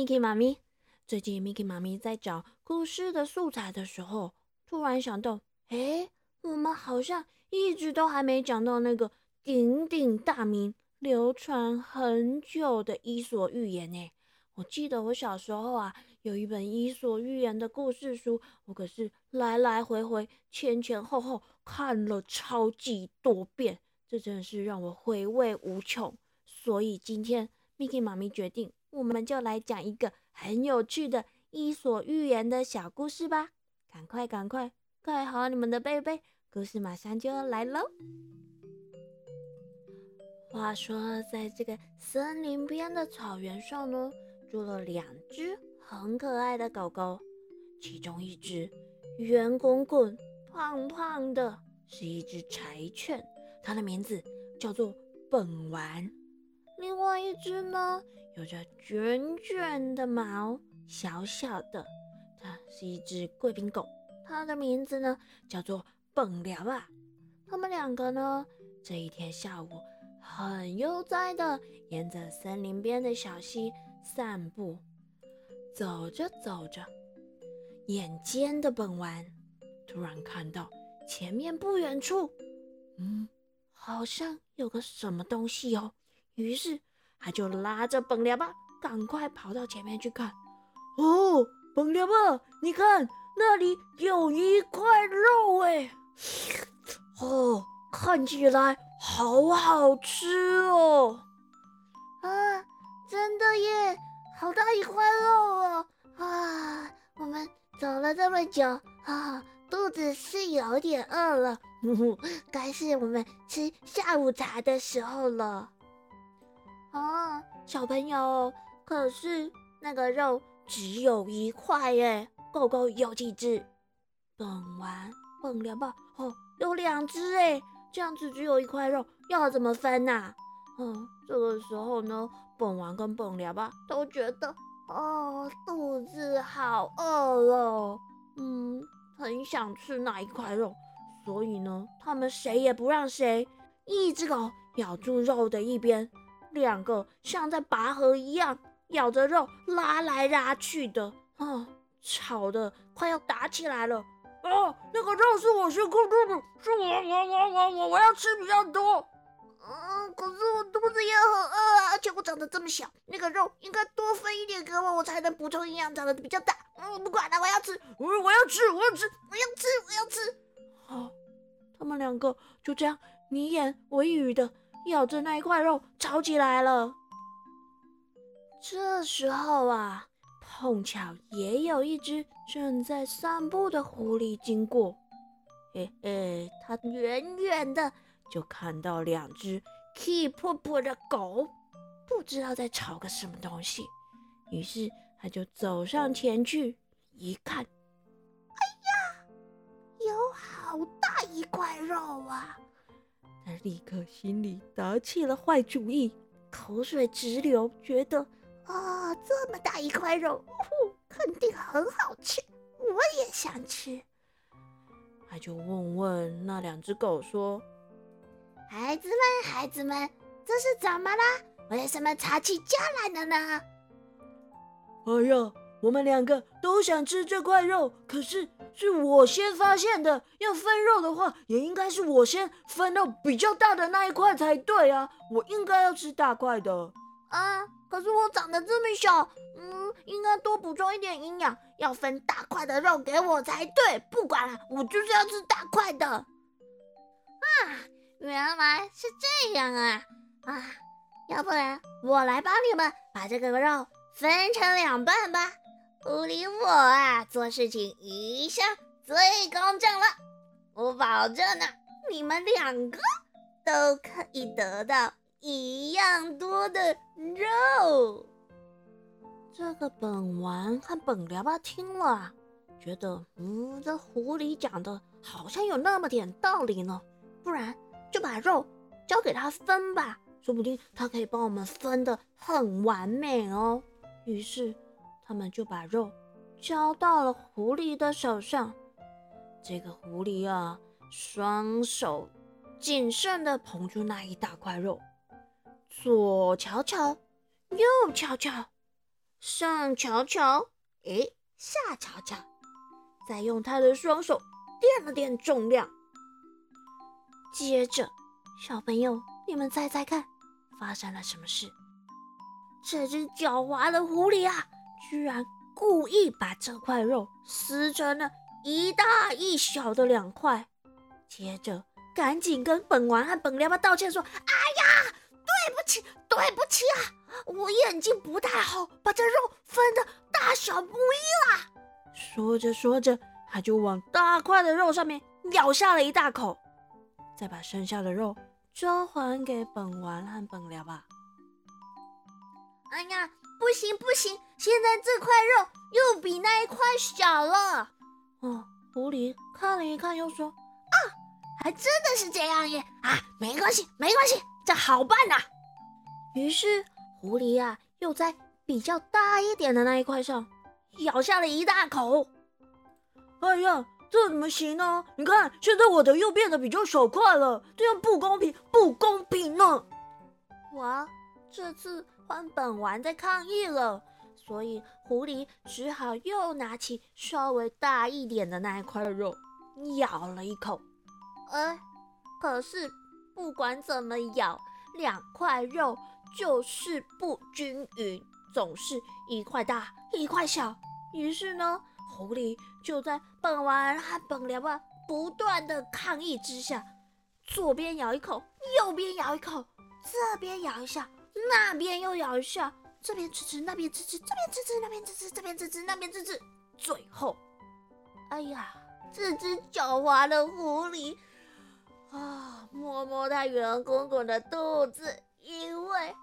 Miki 妈咪。最近 Miki 妈咪在找故事的素材的时候，突然想到，哎，我们好像一直都还没讲到那个鼎鼎大名、流传很久的《伊索寓言》呢。我记得我小时候啊，有一本《伊索寓言》的故事书，我可是来来回回、前前后后看了超级多遍，这真的是让我回味无穷。所以今天 Miki 妈咪决定，我们就来讲一个很有趣的《伊索寓言》的小故事吧！赶快赶快盖好你们的被被，故事马上就要来喽！话说，在这个森林边的草原上呢，住了两只很可爱的狗狗，其中一只圆滚滚、胖胖的，是一只柴犬，它的名字叫做本丸。另外一只呢，有着卷卷的毛，小小的，它是一只贵宾狗，它的名字呢叫做蹦聊啊。他们两个呢，这一天下午很悠哉的沿着森林边的小溪散步，走着走着，眼尖的本丸突然看到前面不远处，嗯，好像有个什么东西哦。于是他就拉着本良吧，赶快跑到前面去看。哦，本良吧，你看那里有一块肉哎，哦，看起来好好吃哦。啊，真的耶，好大一块肉哦。啊，我们走了这么久啊，肚子是有点饿了，该是我们吃下午茶的时候了。啊，小朋友，可是那个肉只有一块耶，狗狗有几只？本完本聊吧，哦，有两只哎，这样子只有一块肉，要怎么分呐？嗯，这个时候呢，本完跟本聊吧都觉得，哦，肚子好饿哦，嗯，很想吃那一块肉，所以呢，他们谁也不让谁，一只狗咬住肉的一边。两个像在拔河一样咬着肉拉来拉去的，啊，吵得快要打起来了。哦，那个肉是我先控制的，是我我我我我我要吃比较多。嗯，可是我肚子也很饿啊，而且我长得这么小，那个肉应该多分一点给我，我才能补充营养，长得比较大。嗯，不管了，我要吃，我我要吃，我要吃，我要吃，我要吃。好，他们两个就这样你言我一语的。咬着那一块肉吵起来了。这时候啊，碰巧也有一只正在散步的狐狸经过。嘿嘿，它远远的就看到两只气破破的狗，不知道在吵个什么东西。于是他就走上前去一看，哎呀，有好大一块肉啊！他立刻心里打起了坏主意，口水直流，觉得啊，这么大一块肉，肯定很好吃，我也想吃。他就问问那两只狗说：“孩子们，孩子们，这是怎么啦？为什么吵起架来了呢？”哎呀！我们两个都想吃这块肉，可是是我先发现的。要分肉的话，也应该是我先分到比较大的那一块才对啊！我应该要吃大块的啊！可是我长得这么小，嗯，应该多补充一点营养，要分大块的肉给我才对。不管了，我就是要吃大块的。啊，原来是这样啊！啊，要不然我来帮你们把这个肉分成两半吧。狐狸，我啊，做事情一向最公正了。我保证呢，你们两个都可以得到一样多的肉。这个本丸和本聊吧听了，觉得嗯，这狐狸讲的好像有那么点道理呢。不然就把肉交给他分吧，说不定他可以帮我们分的很完美哦。于是。他们就把肉交到了狐狸的手上。这个狐狸啊，双手谨慎地捧住那一大块肉，左瞧瞧，右瞧瞧，上瞧瞧，诶，下瞧瞧，再用他的双手掂了掂重量。接着，小朋友，你们猜猜看，发生了什么事？这只狡猾的狐狸啊，居然故意把这块肉撕成了一大一小的两块，接着赶紧跟本丸和本凉巴道歉说：“哎呀，对不起，对不起啊，我眼睛不太好，把这肉分的大小不一啦。”说着说着，他就往大块的肉上面咬下了一大口，再把剩下的肉交还给本丸和本凉巴。哎呀，不行不行！现在这块肉又比那一块小了。哦，狐狸看了一看，又说：“啊，还真的是这样耶！啊，没关系没关系，这好办呐。”于是狐狸呀，又在比较大一点的那一块上咬下了一大口。哎呀，这怎么行呢？你看，现在我的又变得比较小块了，这样不公平，不公平呢！我，这次。换本丸在抗议了，所以狐狸只好又拿起稍微大一点的那一块肉，咬了一口。哎，可是不管怎么咬，两块肉就是不均匀，总是一块大一块小。于是呢，狐狸就在本丸和本良啊不断的抗议之下，左边咬一口，右边咬一口，这边咬一下。那边又咬一下，这边吃吃，那边吃吃，这边吃吃，那边吃吃，这边吃吃，那边吃吃。最后，哎呀，这只狡猾的狐狸啊，摸摸它圆滚滚的肚子，因为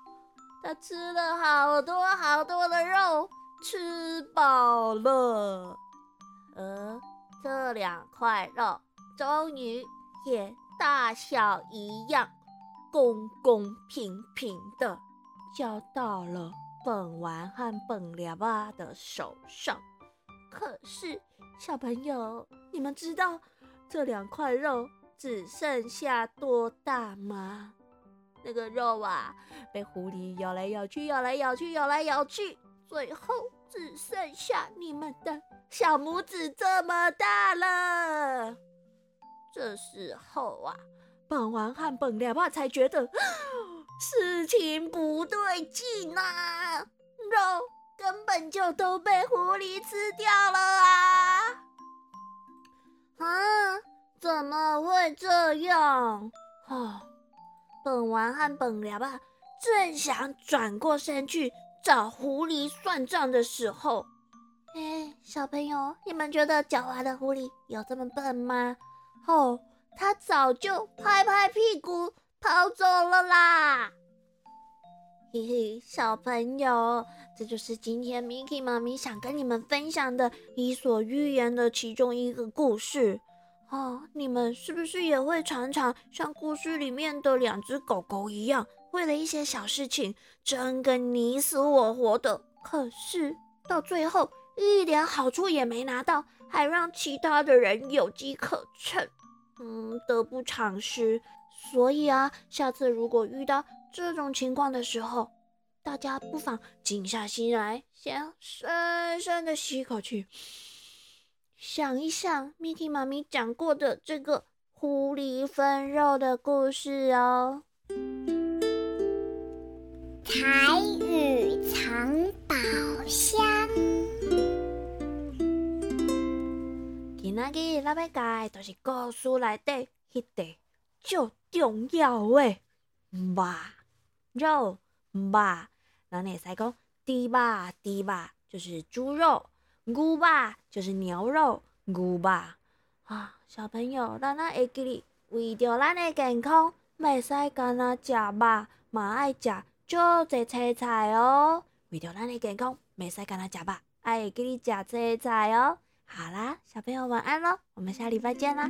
它吃了好多好多的肉，吃饱了。而这两块肉终于也大小一样。公公平平的交到了本丸和本凉巴的手上。可是，小朋友，你们知道这两块肉只剩下多大吗？那个肉啊，被狐狸咬来咬去，咬来咬去，咬来咬去，最后只剩下你们的小拇指这么大了。这时候啊。本丸和本凉巴才觉得事情不对劲啊，肉根本就都被狐狸吃掉了啊！啊，怎么会这样？哦，本王和本凉巴正想转过身去找狐狸算账的时候，哎，小朋友，你们觉得狡猾的狐狸有这么笨吗？哦。他早就拍拍屁股跑走了啦！嘿嘿，小朋友，这就是今天 Miki 妈咪想跟你们分享的《伊索寓言》的其中一个故事哦。你们是不是也会常常像故事里面的两只狗狗一样，为了一些小事情争个你死我活的？可是到最后一点好处也没拿到，还让其他的人有机可乘。嗯，得不偿失。所以啊，下次如果遇到这种情况的时候，大家不妨静下心来，先深深的吸一口气，想一想 Miki 妈咪讲过的这个狐狸分肉的故事哦。彩雨藏宝箱。那个咱要教都是故事内底迄个最重要的肉肉肉，咱会使讲猪肉猪肉就是猪肉，牛肉就是牛肉牛肉啊。小朋友，咱啊会记哩，为着咱的健康，袂使干那食肉，嘛爱食足侪青菜哦。为着咱的健康，袂使干那食肉，爱会记哩食青菜哦。好啦，小朋友晚安喽，我们下礼拜见啦。